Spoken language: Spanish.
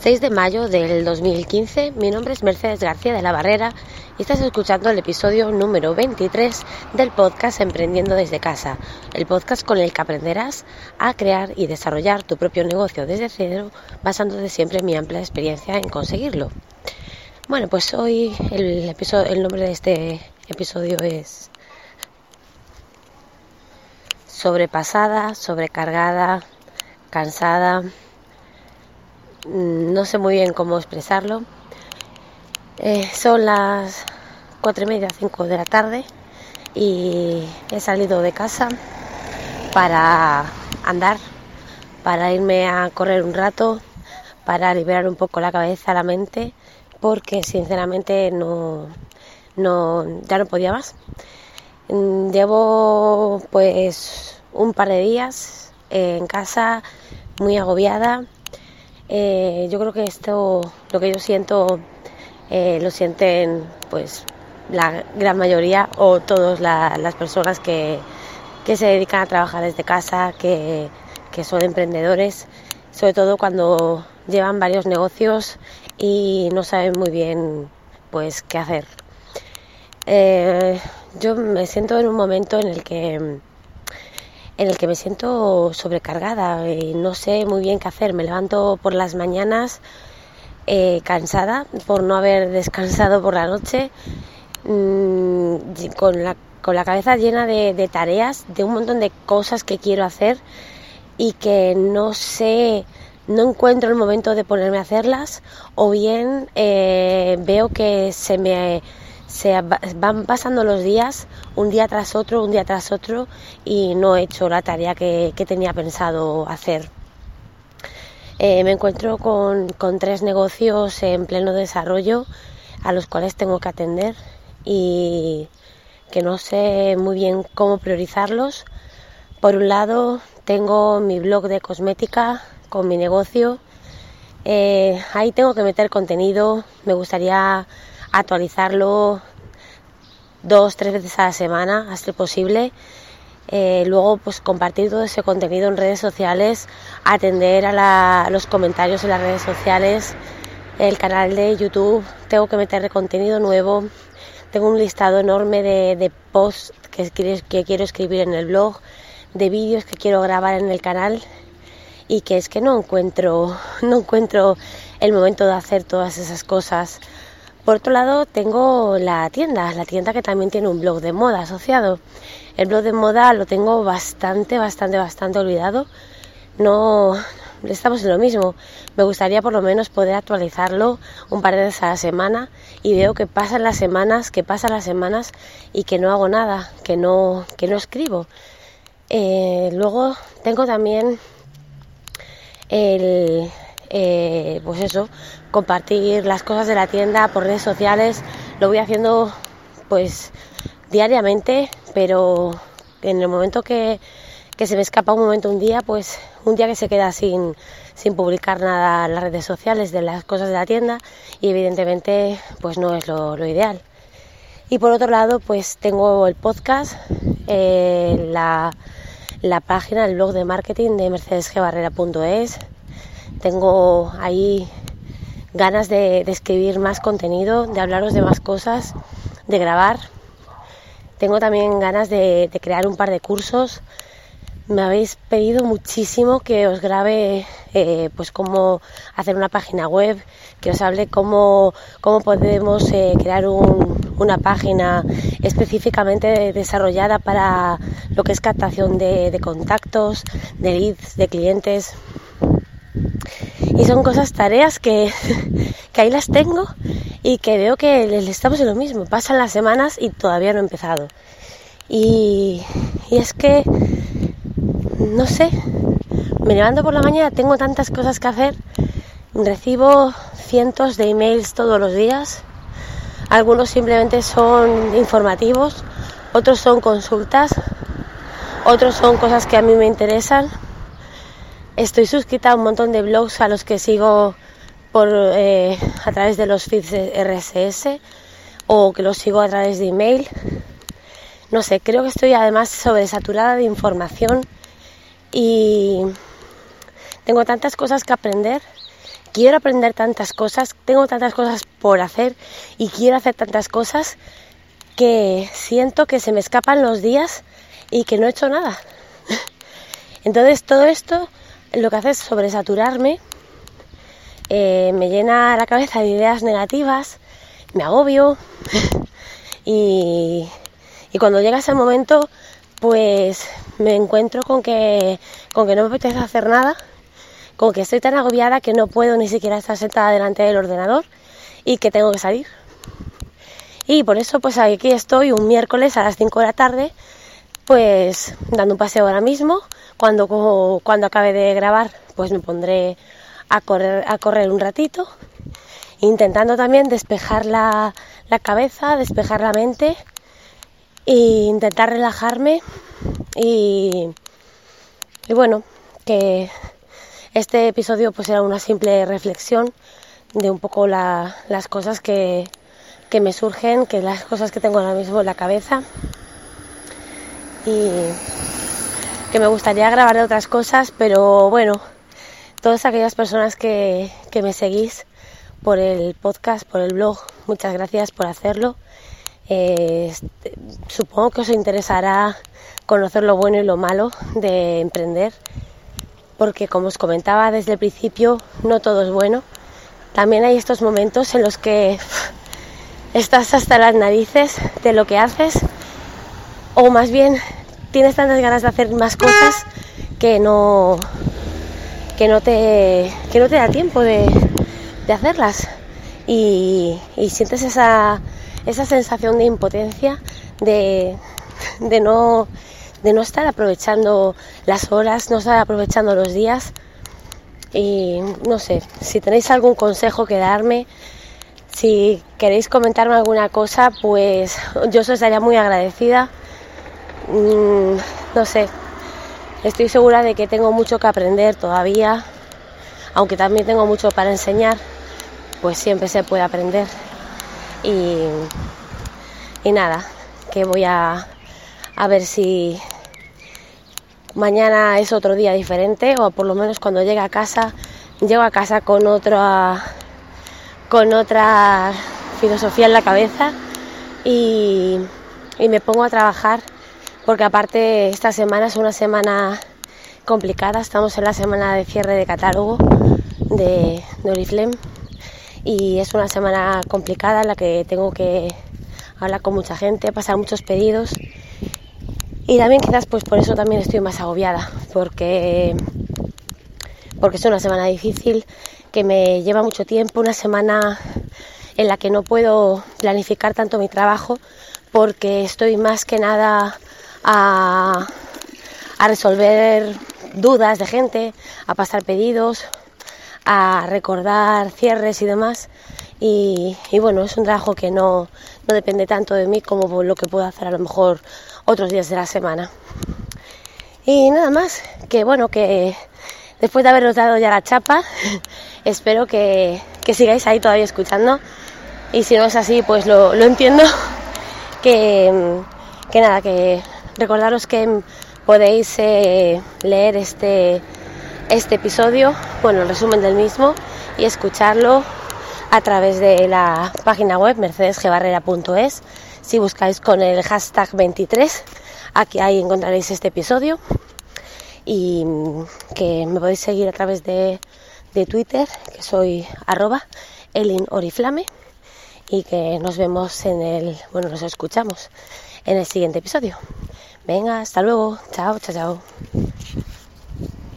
6 de mayo del 2015. Mi nombre es Mercedes García de la Barrera y estás escuchando el episodio número 23 del podcast Emprendiendo desde casa, el podcast con el que aprenderás a crear y desarrollar tu propio negocio desde cero, basándote siempre en mi amplia experiencia en conseguirlo. Bueno, pues hoy el, episodio, el nombre de este episodio es sobrepasada, sobrecargada, cansada no sé muy bien cómo expresarlo. Eh, son las cuatro y media, cinco de la tarde y he salido de casa para andar, para irme a correr un rato, para liberar un poco la cabeza, la mente, porque sinceramente no, no ya no podía más. Mm, llevo pues un par de días en casa muy agobiada eh, yo creo que esto, lo que yo siento, eh, lo sienten pues la gran mayoría o todas las personas que, se dedican a trabajar desde casa, que, son emprendedores, sobre todo cuando llevan varios negocios y no saben muy bien pues qué hacer. Eh, yo me siento en un momento en el que en el que me siento sobrecargada y no sé muy bien qué hacer. Me levanto por las mañanas eh, cansada por no haber descansado por la noche, mm, con, la, con la cabeza llena de, tareas, de un montón de cosas que quiero hacer y que no sé, no encuentro el momento de ponerme a hacerlas o bien eh, veo que se me se van pasando los días un día tras otro, un día tras otro y no he hecho la tarea que, tenía pensado hacer. Eh, me encuentro con, tres negocios en pleno desarrollo a los cuales tengo que atender y que no sé muy bien cómo priorizarlos. Por un lado, tengo mi blog de cosmética con mi negocio. Eh, ahí tengo que meter contenido. Me gustaría actualizarlo dos, tres veces a la semana, hasta posible. Eh, luego, pues compartir todo ese contenido en redes sociales, atender a, los comentarios en las redes sociales, el canal de YouTube, tengo que meter contenido nuevo, tengo un listado enorme de, posts que, que quiero escribir en el blog, de vídeos que quiero grabar en el canal y que es que no encuentro, no encuentro el momento de hacer todas esas cosas. Por otro lado, tengo la tienda, la tienda que también tiene un blog de moda asociado. El blog de moda lo tengo bastante, bastante, bastante olvidado. No estamos en lo mismo. Me gustaría por lo menos poder actualizarlo un par de veces a la semana y veo que pasan las semanas, que pasan las semanas y que no hago nada, que no, que no escribo. Eh, luego tengo también el, eh, pues eso, compartir las cosas de la tienda por redes sociales. Lo voy haciendo pues diariamente, pero en el momento que, se me escapa un momento un día, pues un día que se queda sin, sin publicar nada en las redes sociales de las cosas de la tienda y evidentemente pues no es lo, ideal. Y por otro lado, pues tengo el podcast, eh, la, la página, el blog de marketing de mercedesgebarrera.es tengo ahí ganas de, escribir más contenido, de hablaros de más cosas, de grabar. Tengo también ganas de, crear un par de cursos. Me habéis pedido muchísimo que os grabe eh, pues cómo hacer una página web, que os hable cómo, cómo podemos eh, crear una página específicamente desarrollada para lo que es captación de, de contactos, de leads, de clientes. Y son cosas, tareas que, ahí las tengo y que veo que estamos en lo mismo. Pasan las semanas y todavía no he empezado. Y, es que, no sé, me levanto por la mañana, tengo tantas cosas que hacer, recibo cientos de emails todos los días. Algunos simplemente son informativos, otros son consultas, otros son cosas que a mí me interesan Estoy suscrita a un montón de blogs a los que sigo por, eh, a través de los feeds RSS o que los sigo a través de email. No sé, creo que estoy además sobresaturada de información y tengo tantas cosas que aprender quiero aprender tantas cosas, tengo tantas cosas por hacer y quiero hacer tantas cosas que siento que se me escapan los días y que no he hecho nada. Entonces todo esto lo que hace es sobresaturarme, eh, me llena la cabeza de ideas negativas, me agobio y, y cuando llega ese momento pues me encuentro con que, con que no me apetece hacer nada, con que estoy tan agobiada que no puedo ni siquiera estar sentada delante del ordenador y que tengo que salir. Y por eso pues aquí estoy un miércoles a las 5 de la tarde, pues dando un paseo ahora mismo. Cuando, cuando acabe de grabar pues me pondré a correr, a correr un ratito, intentando también despejar la, la cabeza, despejar la mente e intentar relajarme y, y bueno, que este episodio pues era una simple reflexión de un poco la, las cosas que, que me surgen, que las cosas que tengo ahora mismo en la cabeza y que me gustaría grabar de otras cosas, pero bueno, todas aquellas personas que, que me seguís por el podcast, por el blog, muchas gracias por hacerlo. Eh, supongo que os interesará conocer lo bueno y lo malo de emprender, porque como os comentaba desde el principio, no todo es bueno. También hay estos momentos en los que estás hasta las narices de lo que haces, o más bien tienes tantas ganas de hacer más cosas que no que no te que no te da tiempo de, de hacerlas y, sientes esa esa sensación de impotencia, de, de, no, de no estar aprovechando las horas, no estar aprovechando los días. Y no sé, si tenéis algún consejo que darme, si queréis comentarme alguna cosa, pues yo os estaría muy agradecida. Mm, no sé, estoy segura de que tengo mucho que aprender todavía, aunque también tengo mucho para enseñar, pues siempre se puede aprender. Y, y nada, que voy a, a ver si mañana es otro día diferente o por lo menos cuando llegue a casa llego a casa con otra con otra filosofía en la cabeza y, y, me pongo a trabajar porque aparte esta semana es una semana complicada. Estamos en la semana de cierre de catálogo de, de y es una semana complicada en la que tengo que hablar con mucha gente, pasar muchos pedidos. Y también quizás pues por eso también estoy más agobiada. Porque porque es una semana difícil que me lleva mucho tiempo, una semana en la que no puedo planificar tanto mi trabajo porque estoy más que nada a, a resolver dudas de gente, a pasar pedidos, a recordar cierres y demás. Y, y, bueno, es un trabajo que no, no depende tanto de mí como lo que puedo hacer a lo mejor otros días de la semana. Y nada más, que bueno, que después de haberos dado ya la chapa, espero que, que, sigáis ahí todavía escuchando. Y si no es así, pues lo, lo entiendo. Que, que, nada, que recordaros que podéis eh, leer este este episodio, bueno, el resumen del mismo y escucharlo a través de la página web mercedesgebarrera.es. Si buscáis con el hashtag 23, aquí ahí encontraréis este episodio y que me podéis seguir a través de, de Twitter, que soy arroba elinoriflame y que nos vemos en el, bueno, nos escuchamos en el siguiente episodio. Venga, hasta luego, chao, chao, chao.